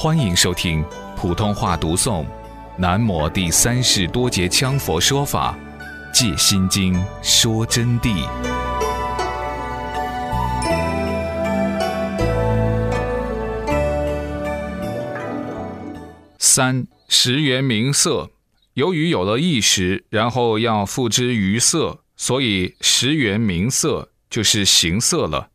欢迎收听普通话读诵《南摩第三世多杰羌佛说法·戒心经》说真谛。三十元名色，由于有了意识，然后要付之于色，所以十元名色就是形色了。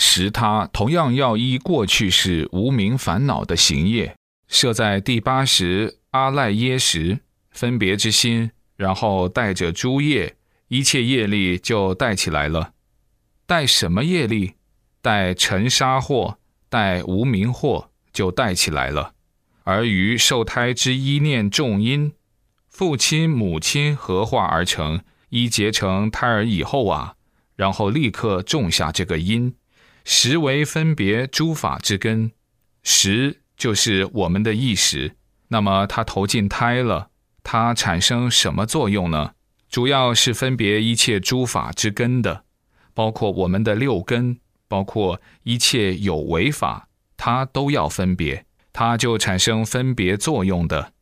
十他同样要依过去是无名烦恼的行业，设在第八识阿赖耶识分别之心，然后带着诸业，一切业力就带起来了。带什么业力？带尘沙惑，带无名惑，就带起来了。而于受胎之一念重因，父亲母亲合化而成，一结成胎儿以后啊，然后立刻种下这个因。识为分别诸法之根，识就是我们的意识。那么它投进胎了，它产生什么作用呢？主要是分别一切诸法之根的，包括我们的六根，包括一切有为法，它都要分别，它就产生分别作用的。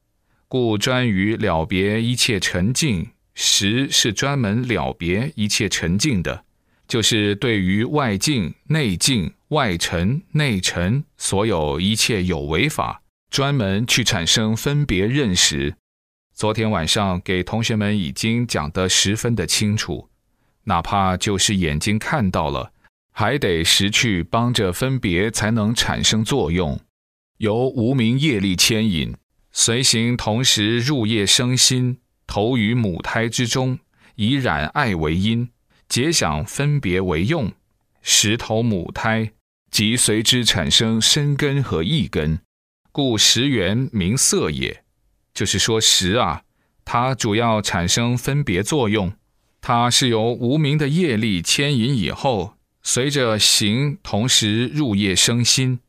故专于了别一切沉静，识是专门了别一切沉静的。就是对于外境、内境、外尘、内尘，所有一切有为法，专门去产生分别认识。昨天晚上给同学们已经讲得十分的清楚，哪怕就是眼睛看到了，还得识去帮着分别，才能产生作用。由无名业力牵引，随行同时入夜生心，投于母胎之中，以染爱为因。结想分别为用，石头母胎即随之产生生根和意根，故石缘名色也。就是说，石啊，它主要产生分别作用，它是由无名的业力牵引以后，随着行同时入业生心，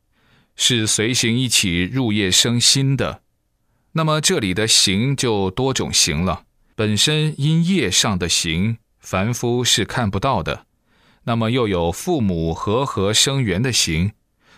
是随行一起入业生心的。那么这里的行就多种行了，本身因业上的行。凡夫是看不到的，那么又有父母和合生缘的行，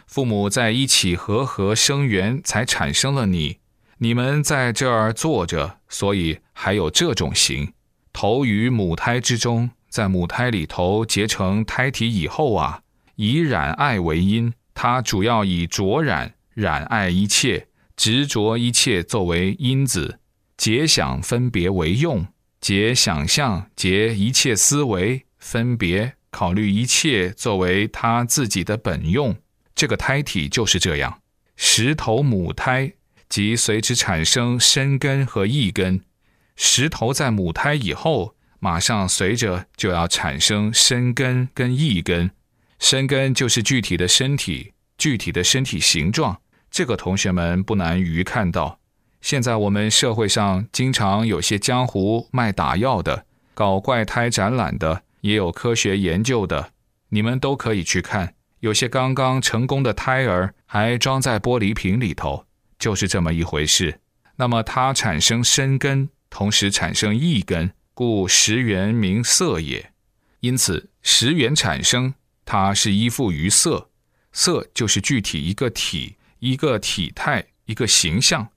父母在一起和合生缘，才产生了你。你们在这儿坐着，所以还有这种行。投于母胎之中，在母胎里头结成胎体以后啊，以染爱为因，它主要以着染染爱一切，执着一切作为因子，结想分别为用。结想象，结一切思维，分别考虑一切作为他自己的本用。这个胎体就是这样。石头母胎即随之产生生根和意根。石头在母胎以后，马上随着就要产生生根跟意根。生根就是具体的身体，具体的身体形状。这个同学们不难于看到。现在我们社会上经常有些江湖卖打药的，搞怪胎展览的，也有科学研究的，你们都可以去看。有些刚刚成功的胎儿还装在玻璃瓶里头，就是这么一回事。那么它产生生根，同时产生异根，故十元名色也。因此十元产生，它是依附于色，色就是具体一个体、一个体态、一个形象。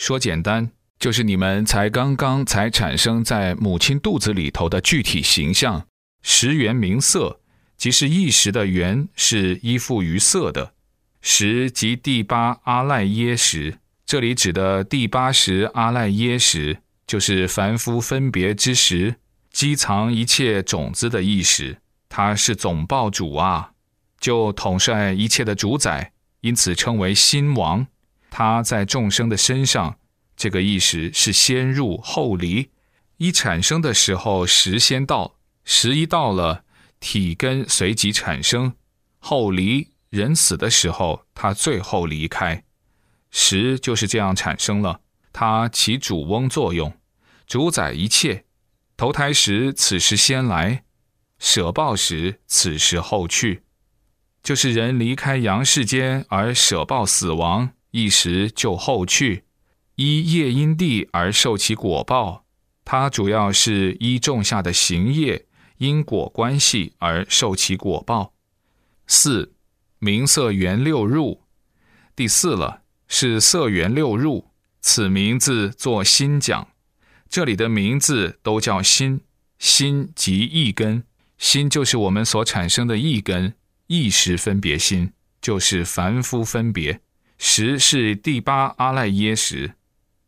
说简单，就是你们才刚刚才产生在母亲肚子里头的具体形象，识缘名色，即是意识的缘是依附于色的。识即第八阿赖耶识，这里指的第八识阿赖耶识，就是凡夫分别之时，积藏一切种子的意识，它是总报主啊，就统帅一切的主宰，因此称为心王。他在众生的身上，这个意识是先入后离，一产生的时候时先到，时一到了，体根随即产生，后离人死的时候，他最后离开，时就是这样产生了，它起主翁作用，主宰一切。投胎时此时先来，舍报时此时后去，就是人离开阳世间而舍报死亡。一时就后去，依业因地而受其果报。它主要是依种下的行业因果关系而受其果报。四名色缘六入，第四了，是色缘六入，此名字作心讲。这里的名字都叫心，心即意根，心就是我们所产生的意根，意识分别心就是凡夫分别，识是第八阿赖耶识，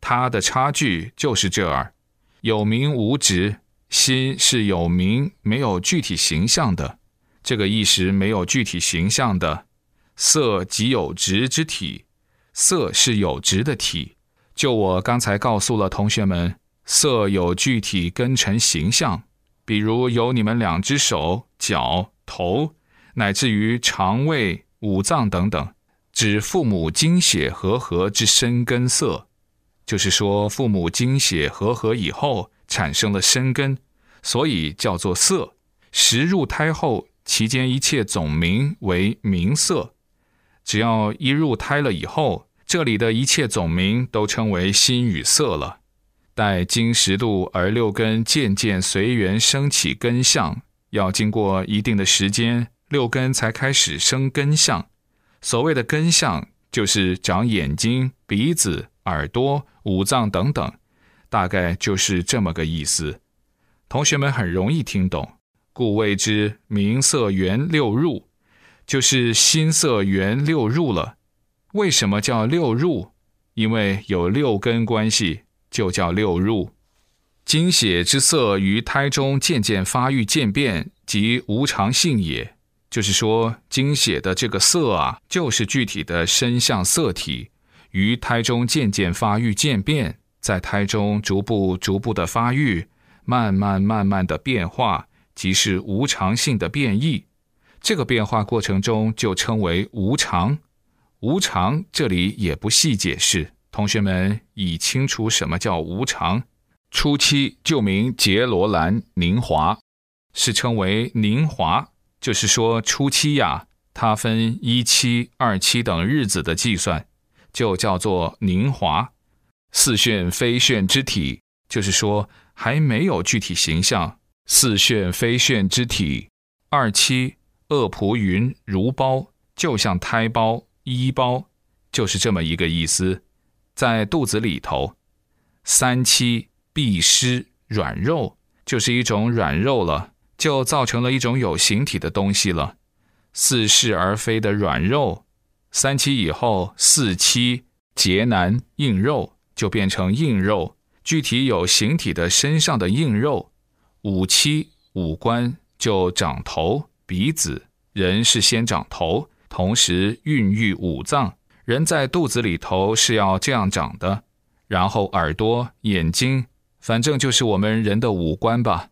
它的差距就是这儿，有名无执，心是有名没有具体形象的，这个意识没有具体形象的，色即有执之体。色是有执的体，就我刚才告诉了同学们，色有具体根尘形象，比如有你们两只手、脚、头，乃至于肠胃、五脏等等，指父母精血和合之生根色，就是说父母精血和合以后产生了生根，所以叫做色。时入胎后，其间一切总名为名色。只要一入胎了以后，这里的一切总名都称为心与色了。待经十度而六根渐渐随缘升起根相，要经过一定的时间，六根才开始生根相。所谓的根相，就是长眼睛、鼻子、耳朵、五脏等等，大概就是这么个意思。同学们很容易听懂，故谓之名色缘六入。就是心色缘六入了，为什么叫六入？因为有六根关系，就叫六入。精血之色于胎中渐渐发育渐变，即无常性也。就是说，经血的这个色啊，就是具体的身相色体，于胎中渐渐发育渐变，在胎中逐步逐步的发育，慢慢慢慢的变化，即是无常性的变异。这个变化过程中就称为无常，无常这里也不细解释，同学们已清楚什么叫无常。初期就名杰罗兰宁华，是称为宁华，就是说初期呀，它分一期、二期等日子的计算，就叫做凝华。四炫非炫之体，就是说还没有具体形象。四炫非炫之体，二期。恶仆云如包，就像胎包、衣包，就是这么一个意思，在肚子里头。三七必湿软肉，就是一种软肉了，就造成了一种有形体的东西了，似是而非的软肉。三七以后，四七结难硬肉，就变成硬肉，具体有形体的身上的硬肉。五七五官就长头。鼻子，人是先长头，同时孕育五脏。人在肚子里头是要这样长的，然后耳朵、眼睛，反正就是我们人的五官吧。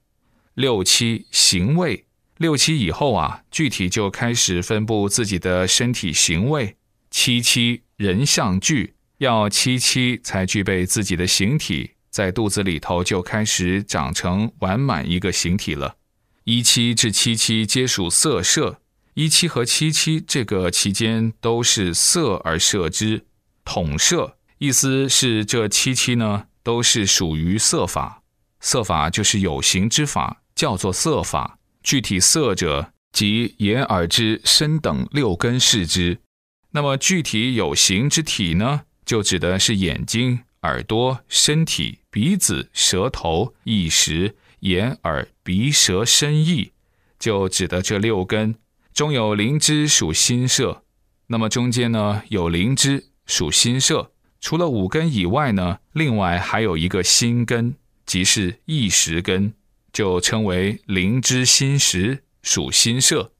六七行位，六七以后啊，具体就开始分布自己的身体行位。七七人相具，要七七才具备自己的形体，在肚子里头就开始长成完满一个形体了。一七至七七皆属色摄，一七和七七这个期间都是色而摄之，统摄。意思是这七七呢都是属于色法，色法就是有形之法，叫做色法。具体色者，即眼耳之身等六根视之。那么具体有形之体呢，就指的是眼睛、耳朵、身体、鼻子、舌头、意识。眼耳鼻舌身意，就指的这六根中有灵芝属心色，那么中间呢有灵芝属心色，除了五根以外呢，另外还有一个心根，即是意识根，就称为灵之心识属心摄。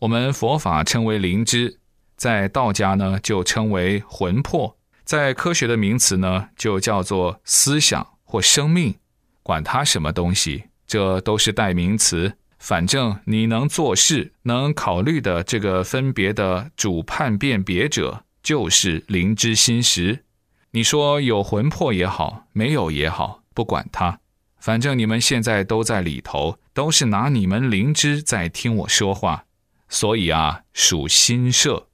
我们佛法称为灵芝，在道家呢就称为魂魄，在科学的名词呢就叫做思想或生命。管它什么东西，这都是代名词。反正你能做事、能考虑的这个分别的主判辨别者，就是灵之心识。你说有魂魄也好，没有也好，不管他，反正你们现在都在里头，都是拿你们灵芝在听我说话，所以啊，属心社。